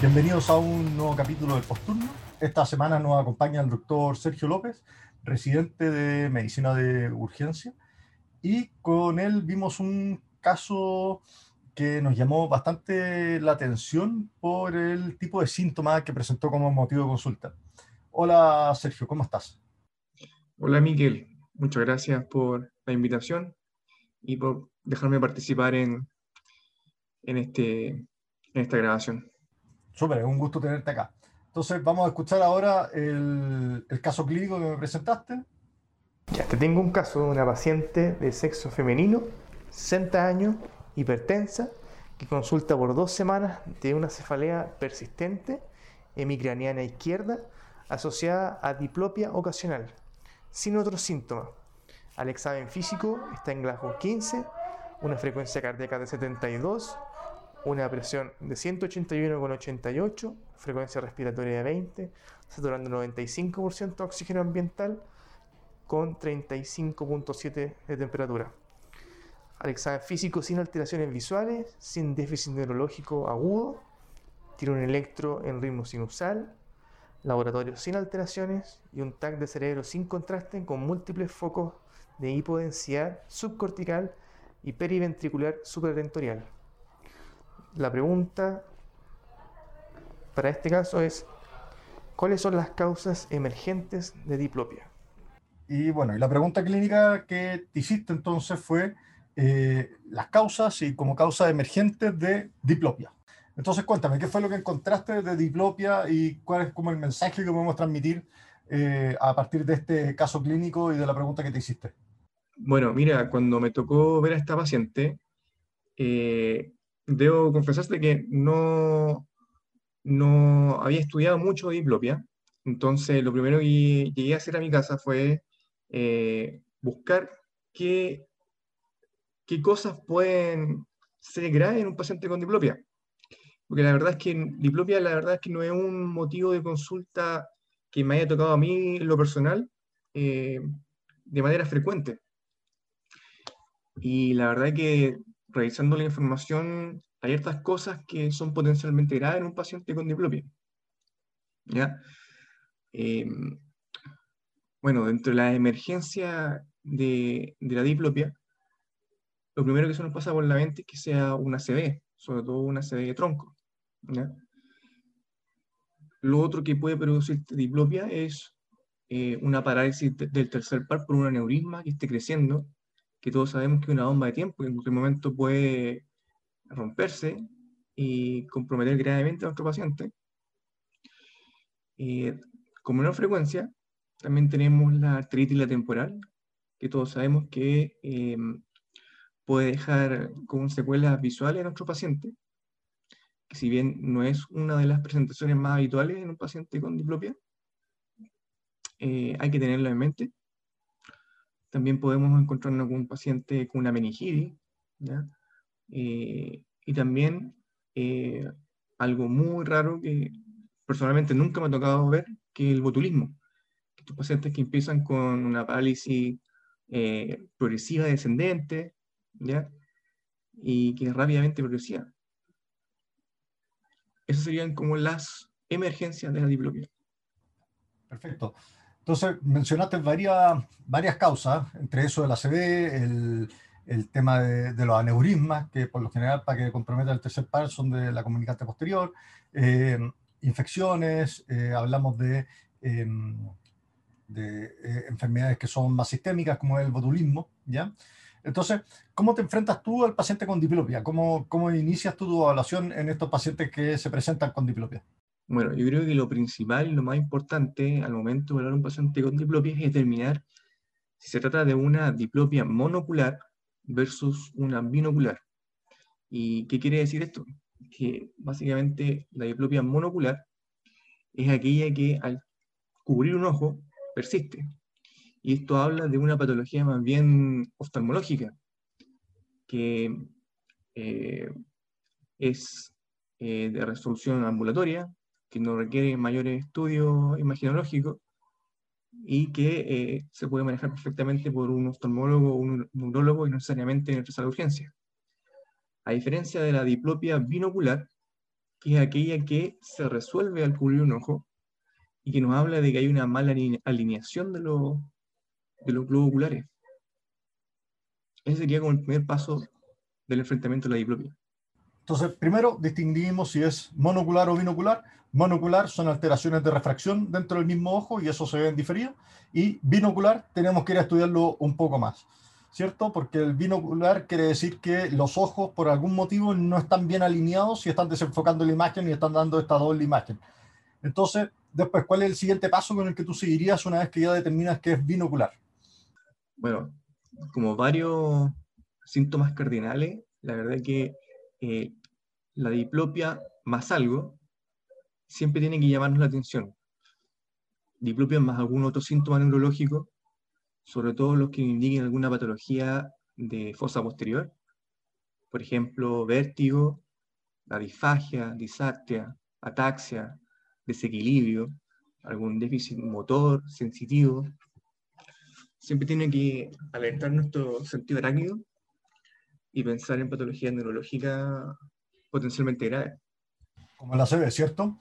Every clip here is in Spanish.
Bienvenidos a un nuevo capítulo del Posturno. Esta semana nos acompaña el doctor Sergio López, residente de Medicina de Urgencia, y con él vimos un caso que nos llamó bastante la atención por el tipo de síntomas que presentó como motivo de consulta. Hola Sergio, ¿cómo estás? Hola Miguel, muchas gracias por la invitación y por dejarme participar en, en, este, en esta grabación. Súper, es un gusto tenerte acá. Entonces vamos a escuchar ahora el, el caso clínico que me presentaste. Ya, te tengo un caso de una paciente de sexo femenino, 60 años, hipertensa que consulta por dos semanas de una cefalea persistente hemicraniana izquierda asociada a diplopia ocasional, sin otros síntomas. Al examen físico está en Glasgow 15, una frecuencia cardíaca de 72, una presión de 181,88, frecuencia respiratoria de 20, saturando 95% de oxígeno ambiental con 35.7 de temperatura al examen físico sin alteraciones visuales, sin déficit neurológico agudo, tiene un electro en ritmo sinusal, laboratorio sin alteraciones y un TAC de cerebro sin contraste con múltiples focos de hipodensidad subcortical y periventricular supratentorial. La pregunta para este caso es, ¿cuáles son las causas emergentes de diplopia? Y bueno, y la pregunta clínica que te hiciste entonces fue, eh, las causas y como causa emergente de diplopia. Entonces, cuéntame, ¿qué fue lo que encontraste de diplopia y cuál es como el mensaje que podemos transmitir eh, a partir de este caso clínico y de la pregunta que te hiciste? Bueno, mira, cuando me tocó ver a esta paciente, eh, debo confesarte que no, no había estudiado mucho diplopia. Entonces, lo primero que llegué a hacer a mi casa fue buscar qué qué cosas pueden ser graves en un paciente con diplopia. Porque la verdad es que diplopia, la verdad es que no es un motivo de consulta que me haya tocado a mí en lo personal eh, de manera frecuente. Y la verdad es que revisando la información, hay ciertas cosas que son potencialmente graves en un paciente con diplopia. ¿Ya? Em, bueno, dentro de la emergencia de, de la diplopia, lo primero que se nos pasa por la mente es que sea una CD, sobre todo una CD de tronco. Lo otro que puede producir diplopia es eh, una parálisis del tercer par por un aneurisma que esté creciendo, que todos sabemos que es una bomba de tiempo, que en cualquier momento puede romperse y comprometer gravemente a nuestro paciente. Eh, con menor frecuencia, también tenemos la artritis la temporal, que todos sabemos que eh, puede dejar con secuelas visuales en nuestro paciente, que si bien no es una de las presentaciones más habituales en un paciente con diplopia, eh, hay que tenerlo en mente. También podemos encontrarnos con un paciente con una meningitis, eh, y también eh, algo muy raro que personalmente nunca me ha tocado ver, que es el botulismo. Estos pacientes que empiezan con una parálisis progresiva descendente, Y que rápidamente progresía. Esas serían como las emergencias de la diplopia. Perfecto. Entonces, mencionaste varias, varias causas, entre eso el ACV, el, el tema de, de, los aneurismas, que por lo general para que comprometa el tercer par son de la comunicante posterior, eh, infecciones, eh, hablamos de, em, de eh, enfermedades que son más sistémicas, como el botulismo, ¿ya? Entonces, ¿cómo te enfrentas tú al paciente con diplopia? ¿Cómo, cómo inicias tu evaluación en estos pacientes que se presentan con diplopia? Bueno, yo creo que lo principal y lo más importante al momento de evaluar un paciente con diplopia es determinar si se trata de una diplopia monocular versus una binocular. ¿Y qué quiere decir esto? Que básicamente la diplopia monocular es aquella que al cubrir un ojo persiste y esto habla de una patología más bien oftalmológica, que es de resolución ambulatoria, que no requiere mayores estudios imaginológicos y que se puede manejar perfectamente por un oftalmólogo o un neurólogo y no necesariamente en el sala de urgencia. A diferencia de la diplopia binocular, que es aquella que se resuelve al cubrir un ojo y que nos habla de que hay una mala alineación de, los de los globos oculares. Ese sería como el primer paso del enfrentamiento a la diplopia. Entonces, primero distinguimos si es monocular o binocular. Monocular son alteraciones de refracción dentro del mismo ojo y eso se ve en diferido. Y binocular tenemos que ir a estudiarlo un poco más. ¿cierto? Porque el binocular quiere decir que los ojos por algún motivo no están bien alineados y están desenfocando la imagen y están dando esta doble imagen. Entonces, después, ¿cuál es el siguiente paso con el que tú seguirías una vez que ya determinas que es binocular? Bueno, como varios síntomas cardinales, la verdad que eh, la diplopia más algo siempre tiene que llamarnos la atención. Diplopia más algún otro síntoma neurológico sobre todo los que indiquen alguna patología de fosa posterior, por ejemplo, vértigo, la disfagia, disartia, ataxia, desequilibrio, algún déficit motor, sensitivo. Siempre tiene que alertar nuestro sentido arácnido y pensar en patologías neurológicas potencialmente graves. Como la CB, ¿cierto?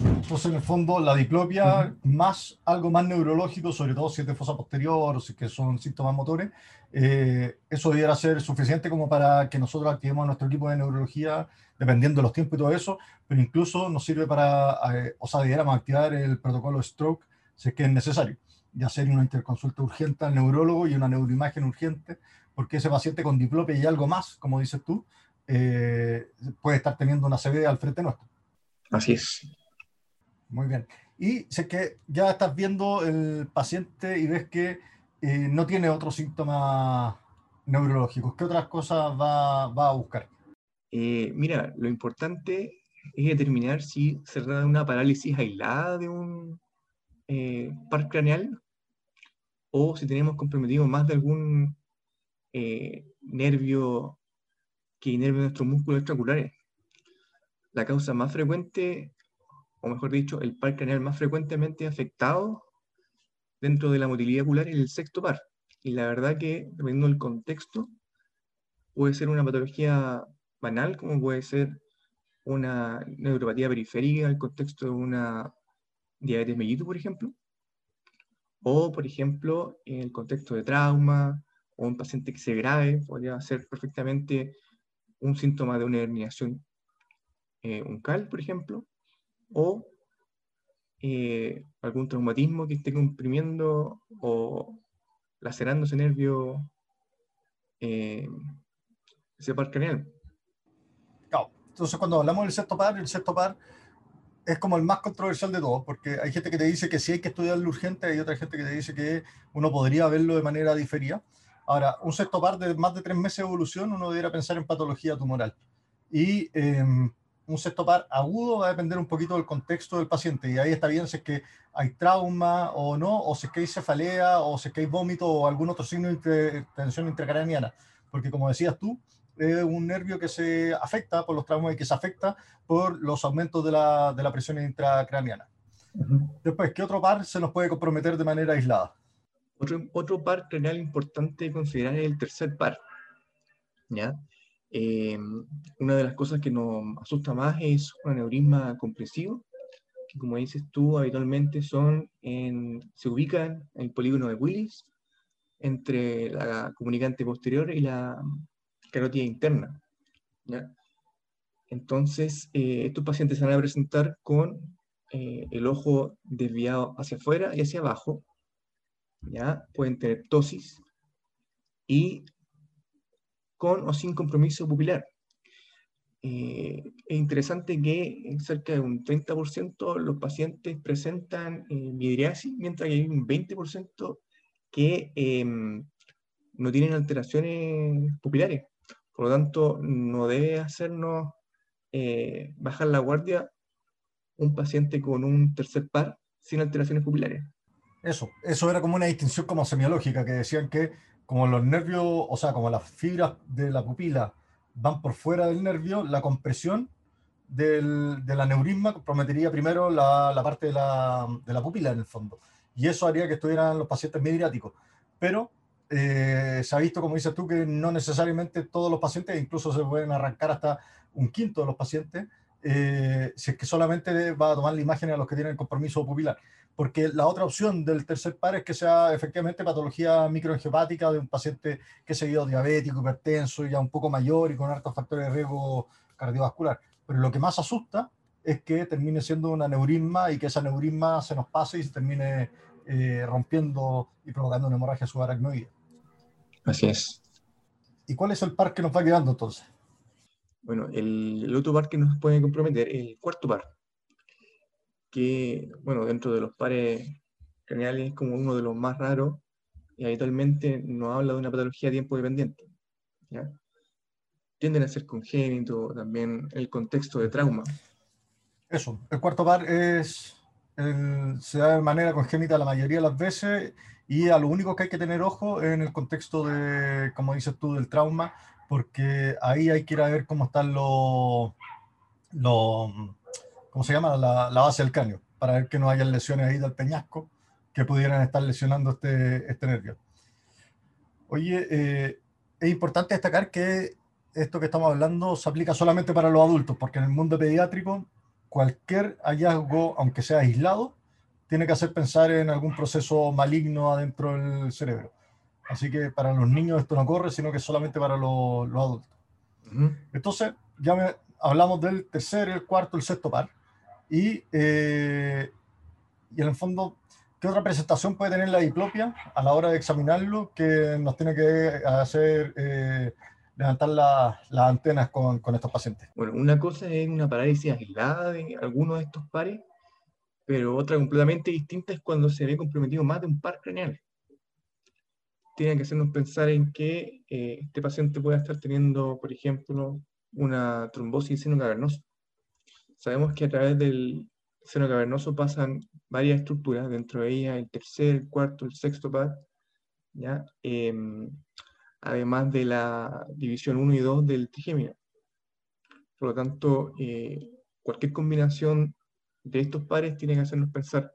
Entonces, en el fondo, la diplopia, más algo más neurológico, sobre todo si es de fosa posterior o si que son síntomas motores, eh, eso debiera ser suficiente como para que nosotros activemos nuestro equipo de neurología, dependiendo de los tiempos y todo eso, pero incluso nos sirve para, eh, o sea, debiéramos activar el protocolo stroke si es que es necesario, y hacer una interconsulta urgente al neurólogo y una neuroimagen urgente, porque ese paciente con diplopia y algo más, como dices tú, eh, puede estar teniendo una CB al frente nuestro. Así es. Muy bien. Y sé que ya estás viendo el paciente y ves que eh, no tiene otros síntomas neurológicos. ¿Qué otras cosas va, a buscar? Eh, mira, lo importante es determinar si se trata de una parálisis aislada de un eh, par craneal o si tenemos comprometido más de algún nervio que inerve nuestros músculos extraculares. La causa más frecuente o mejor dicho, el par craneal más frecuentemente afectado dentro de la motilidad ocular es el sexto par. Y la verdad que, dependiendo del contexto, puede ser una patología banal, como puede ser una neuropatía periférica en el contexto de una diabetes mellitus, por ejemplo, o, por ejemplo, en el contexto de trauma, o un paciente que se grave, podría ser perfectamente un síntoma de una herniación eh, uncal, por ejemplo, o eh, algún traumatismo que esté comprimiendo o lacerando ese nervio, eh, ese par craneal. Entonces, cuando hablamos del sexto par, el sexto par es como el más controversial de todos, porque hay gente que te dice que sí hay que estudiarlo urgente, hay otra gente que te dice que uno podría verlo de manera diferida. Ahora, un sexto par de más de tres meses de evolución, uno debería pensar en patología tumoral. Y em, un sexto par agudo va a depender un poquito del contexto del paciente y ahí está bien si es que hay trauma o no, o si es que hay cefalea, o si es que hay vómito o algún otro signo de tensión intracraniana, porque como decías tú, es un nervio que se afecta por los traumas y que se afecta por los aumentos de la, de la presión intracraniana. Después, ¿qué otro par se nos puede comprometer de manera aislada? Otro, otro par craneal importante considerar es el tercer par. ¿ya? Eh, una de las cosas que nos asusta más es un aneurisma comprensivo, que como dices tú, habitualmente son en, se ubican en el polígono de Willis, entre la comunicante posterior y la carótida interna. Entonces, eh, estos pacientes se van a presentar con eh, el ojo desviado hacia afuera y hacia abajo, ¿ya? pueden tener tosis y con o sin compromiso pupilar. Eh, es interesante que cerca de un 30% los pacientes presentan eh, midriasis, mientras que hay un 20% que em, no tienen alteraciones pupilares. Por lo tanto, no debe hacernos eh, bajar la guardia un paciente con un tercer par sin alteraciones pupilares. Eso, eso era como una distinción como semiológica, que decían que como los nervios, o sea, como las fibras de la pupila van por fuera del nervio, la compresión del, del aneurisma comprometería primero la, la parte de la, de la, pupila en el fondo. Y eso haría que estuvieran los pacientes midriáticos. Pero eh, se ha visto, como dices tú, que no necesariamente todos los pacientes, incluso se pueden arrancar hasta un quinto de los pacientes, eh, si es que solamente va a tomar la imagen a los que tienen compromiso pupilar. Porque la otra opción del tercer par es que sea efectivamente patología microangiopática de un paciente que se vio diabético, hipertenso, ya un poco mayor y con altos factores de riesgo cardiovascular. Pero lo que más asusta es que termine siendo un aneurisma y que ese aneurisma se nos pase y se termine eh, rompiendo y provocando una hemorragia subaracnoide. Así es. ¿Y cuál es el par que nos va quedando entonces? Bueno, el, otro par que nos puede comprometer es el cuarto par, que, bueno, dentro de los pares craneales es como uno de los más raros y habitualmente nos habla de una patología tiempo dependiente. ¿ya? Tienden a ser congénito, también el contexto de trauma. Eso, el cuarto par es, se da de manera congénita la mayoría de las veces y a lo único que hay que tener ojo en el contexto de, como dices tú, del trauma, porque ahí hay que ir a ver cómo están los, ¿cómo se llama? La, base del cráneo, para ver que no haya lesiones ahí del peñasco que pudieran estar lesionando este, este nervio. Oye, eh, es importante destacar que esto que estamos hablando se aplica solamente para los adultos, porque en el mundo pediátrico cualquier hallazgo, aunque sea aislado, tiene que hacer pensar en algún proceso maligno adentro del cerebro. Así que para los niños esto no corre, sino que solamente para los, adultos. Entonces, ya me, hablamos del tercer, el cuarto, el sexto par. Y, eh, y en el fondo, ¿qué otra presentación puede tener la diplopia a la hora de examinarlo que nos tiene que hacer eh, levantar las antenas con, con, estos pacientes? Bueno, una cosa es una parálisis aislada de alguno de estos pares, pero otra completamente distinta es cuando se ve comprometido más de un par craneal tiene que hacernos pensar en que eh, este paciente puede estar teniendo, por ejemplo, una trombosis seno cavernoso. Sabemos que a través del seno cavernoso pasan varias estructuras, dentro de ellas el tercer, el cuarto, el sexto par, ¿ya? Em, además de la división 1 y 2 del trigémino. Por lo tanto, eh, cualquier combinación de estos pares tiene que hacernos pensar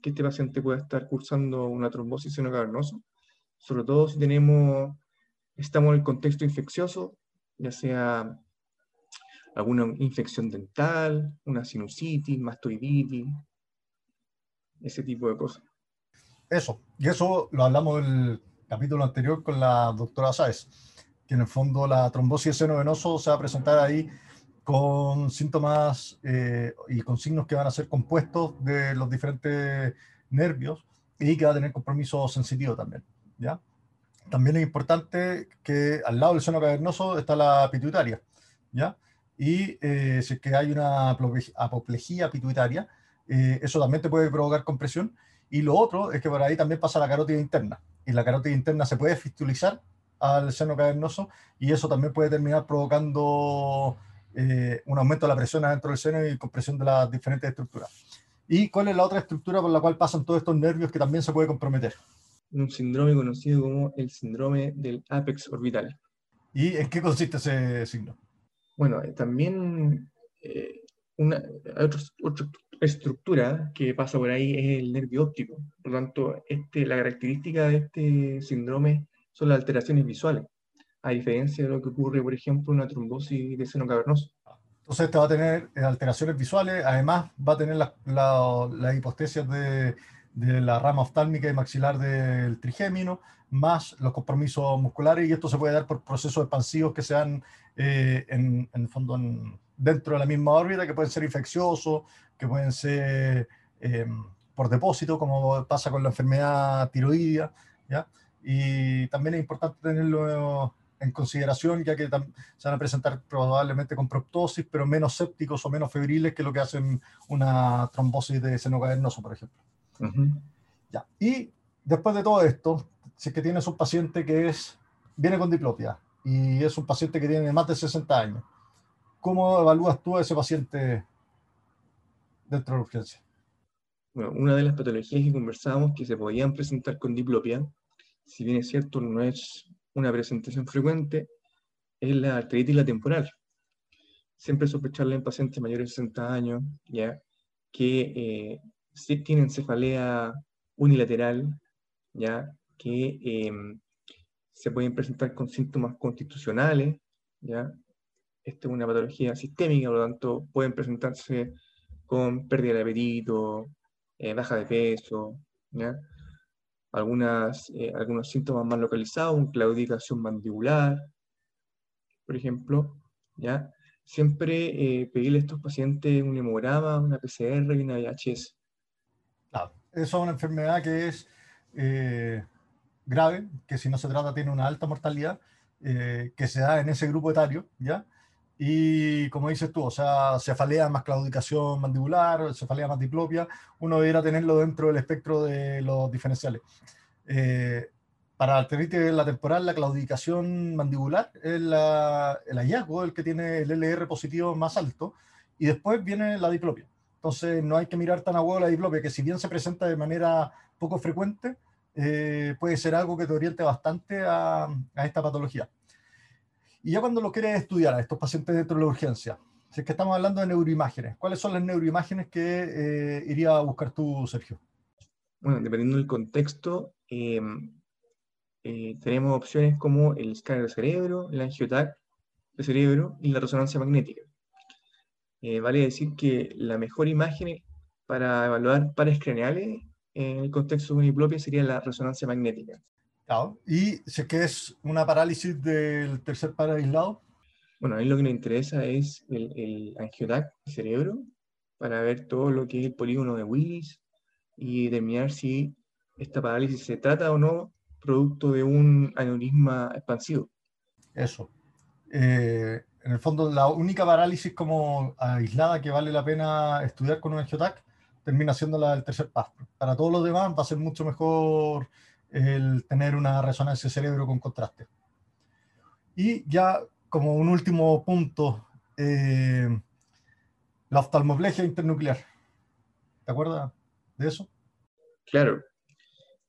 que este paciente puede estar cursando una trombosis seno cavernoso sobre todo si tenemos, estamos en el contexto infeccioso, ya sea alguna infección dental, una sinusitis, mastoiditis, ese tipo de cosas. Eso, y eso lo hablamos del capítulo anterior con la doctora Sáez, que en el fondo la trombosis seno venoso se va a presentar ahí con síntomas eh, y con signos que van a ser compuestos de los diferentes nervios y que va a tener compromiso sensitivo también. ¿ya? También es importante que al lado del seno cavernoso está la pituitaria, ¿ya? Y eh, si es que hay una apoplejía pituitaria, eh, eso también te puede provocar compresión. Y lo otro es que por ahí también pasa la carótida interna. Y la carótida interna se puede fistulizar al seno cavernoso y eso también puede terminar provocando eh, un aumento de la presión adentro del seno y compresión de las diferentes estructuras. ¿Y cuál es la otra estructura por la cual pasan todos estos nervios que también se puede comprometer? un síndrome conocido como el síndrome del apex orbital. ¿Y en qué consiste ese signo? Bueno, eh, también eh, una otra, estructura que pasa por ahí es el nervio óptico. Por lo tanto, este, la característica de este síndrome son las alteraciones visuales, a diferencia de lo que ocurre, por ejemplo, en una trombosis de seno cavernoso. Entonces, este va a tener eh, alteraciones visuales, además va a tener las la, la hipostesis de de la rama oftálmica y maxilar del trigémino, más los compromisos musculares, y esto se puede dar por procesos expansivos que sean eh, en, en, fondo dentro de la misma órbita, que pueden ser infecciosos, que pueden ser em, por depósito, como pasa con la enfermedad tiroidea, ¿ya? Y también es importante tenerlo en consideración, ya que se van a presentar probablemente con proptosis, pero menos sépticos o menos febriles que lo que hacen una trombosis de seno cavernoso, por ejemplo ya. Y después de todo esto, si es que tienes un paciente que es, viene con diplopia y es un paciente que tiene más de 60 años, ¿cómo evalúas tú a ese paciente dentro de la urgencia? Bueno, una de las patologías que conversábamos que se podían presentar con diplopia, si bien es cierto, no es una presentación frecuente, es la artritis la temporal. Siempre sospecharla en pacientes mayores de 60 años, ya que eh, tienen cefalea unilateral, ya que em, se pueden presentar con síntomas constitucionales, ya. Esta es una patología sistémica, por lo tanto pueden presentarse con pérdida de apetito, eh, baja de peso. Algunas, eh, algunos síntomas más localizados, claudicación mandibular, por ejemplo, ¿ya? Siempre eh, pedirle a estos pacientes un hemograma, una PCR y una VHS. Claro, eso es una enfermedad que es eh, grave, que si no se trata tiene una alta mortalidad, que se da en ese grupo etario, ¿ya? Y como dices tú, o sea, cefalea más claudicación mandibular, cefalea más diplopia, uno debería tenerlo dentro del espectro de los diferenciales. Eh, para la arteritis la temporal, la claudicación mandibular es el hallazgo, el que tiene el LR positivo más alto, y después viene la diplopia. Entonces, no hay que mirar tan a huevo la diplopia, que si bien se presenta de manera poco frecuente, eh, puede ser algo que te oriente bastante a, a esta patología. Y ya cuando lo quieres estudiar a estos pacientes dentro de la urgencia, si es que estamos hablando de neuroimágenes, ¿cuáles son las neuroimágenes que eh, iría a buscar tú, Sergio? Bueno, dependiendo del contexto, eh, eh, tenemos opciones como el escáner de cerebro, el angiotac de cerebro y la resonancia magnética. vale decir que la mejor imagen para evaluar pares craneales en el contexto de una diplopia sería la resonancia magnética. ¿Y si es que es una parálisis del tercer par aislado? Bueno, a mí lo que me interesa es el, el angiotac del cerebro para ver todo lo que es el polígono de Willis y determinar si esta parálisis se trata o no producto de un aneurisma expansivo. Eso. Eh, en el fondo, la única parálisis como aislada que vale la pena estudiar con un angiotac termina siendo la del tercer par. Para todos los demás va a ser mucho mejor el tener una resonancia cerebro con contraste. Y ya como un último punto, eh, la oftalmoplegia internuclear. ¿Te acuerdas de eso? Claro.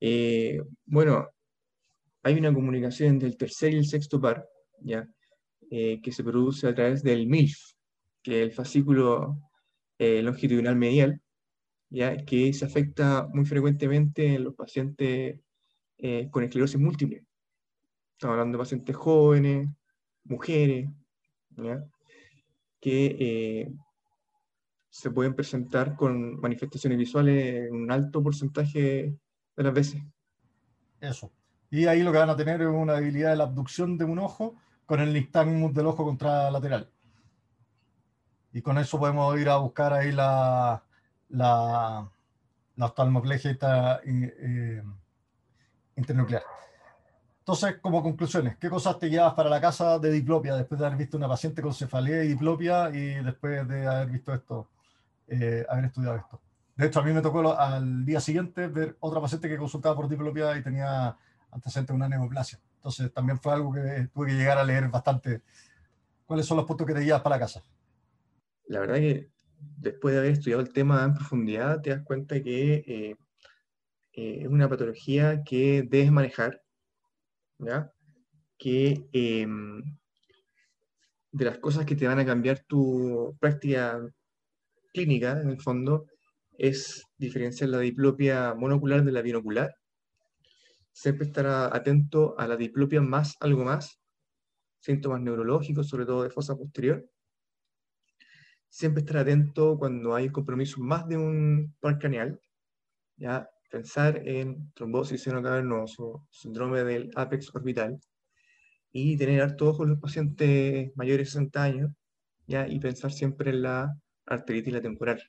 Eh, bueno, hay una comunicación entre el tercer y el sexto par, ¿ya? Eh, que se produce a través del MILF, que es el fascículo longitudinal medial, ¿ya? que se afecta muy frecuentemente en los pacientes eh, con esclerosis múltiple. Estamos hablando de pacientes jóvenes, mujeres, que eh, se pueden presentar con manifestaciones visuales en un alto porcentaje de las veces. Eso. Y ahí lo que van a tener es una debilidad de la abducción de un ojo con el nistagmus del ojo contralateral. Y con eso podemos ir a buscar ahí la, la, la oftalmoplegia eh, internuclear. Entonces, como conclusiones, ¿qué cosas te llevas para la casa de diplopia después de haber visto una paciente con cefalea y diplopia y después de haber visto esto, eh, haber estudiado esto? De hecho, a mí me tocó al día siguiente ver otra paciente que consultaba por diplopia y tenía antecedentes de una neoplasia. Entonces, también fue algo que tuve que llegar a leer bastante. ¿Cuáles son los puntos que te llevas para la casa? La verdad que después de haber estudiado el tema en profundidad, te das cuenta que eh, eh, es una patología que debes manejar, ¿ya? que em, de las cosas que te van a cambiar tu práctica clínica, en el fondo, es diferenciar la diplopia monocular de la binocular. Siempre estar atento a la diplopia más algo más, síntomas neurológicos, sobre todo de fosa posterior. Siempre estar atento cuando hay compromiso más de un par craneal, ¿ya? Pensar en trombosis seno cavernoso, síndrome del apex orbital, y tener harto ojo en los pacientes mayores de 60 años, ¿ya? y pensar siempre en la arteritis la temporal.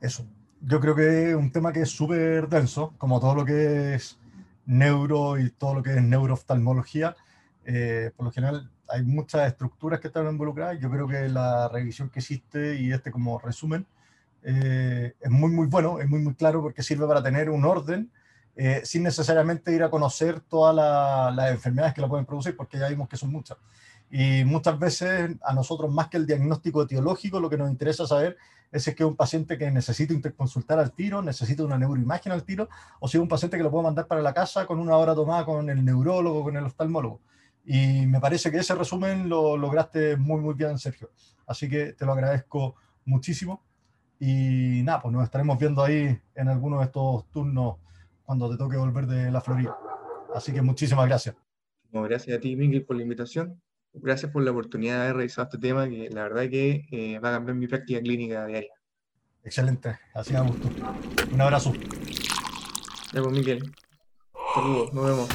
Eso. Yo creo que es un tema que es súper denso, como todo lo que es neuro y todo lo que es neurooftalmología. Eh, por lo general hay muchas estructuras que están involucradas. Yo creo que la revisión que existe y este como resumen eh, es muy, muy bueno, es muy, muy claro porque sirve para tener un orden eh, sin necesariamente ir a conocer todas las enfermedades que la pueden producir, porque ya vimos que son muchas. Y muchas veces a nosotros, más que el diagnóstico etiológico, lo que nos interesa saber es si es que un paciente que necesita interconsultar al tiro, necesita una neuroimagen al tiro, o si es un paciente que lo puedo mandar para la casa con una hora tomada con el neurólogo, con el oftalmólogo. Y me parece que ese resumen lo lograste muy, muy bien, Sergio. Así que te lo agradezco muchísimo. Y nada, pues nos estaremos viendo ahí en alguno de estos turnos cuando te toque volver de la Florida. Así que muchísimas gracias. gracias a ti, Miguel, por la invitación. Gracias por la oportunidad de haber revisado este tema, que la verdad que eh, va a cambiar mi práctica clínica diaria. Excelente, así me gustó. Un abrazo. Ya pues, Miguel. Saludos, nos vemos.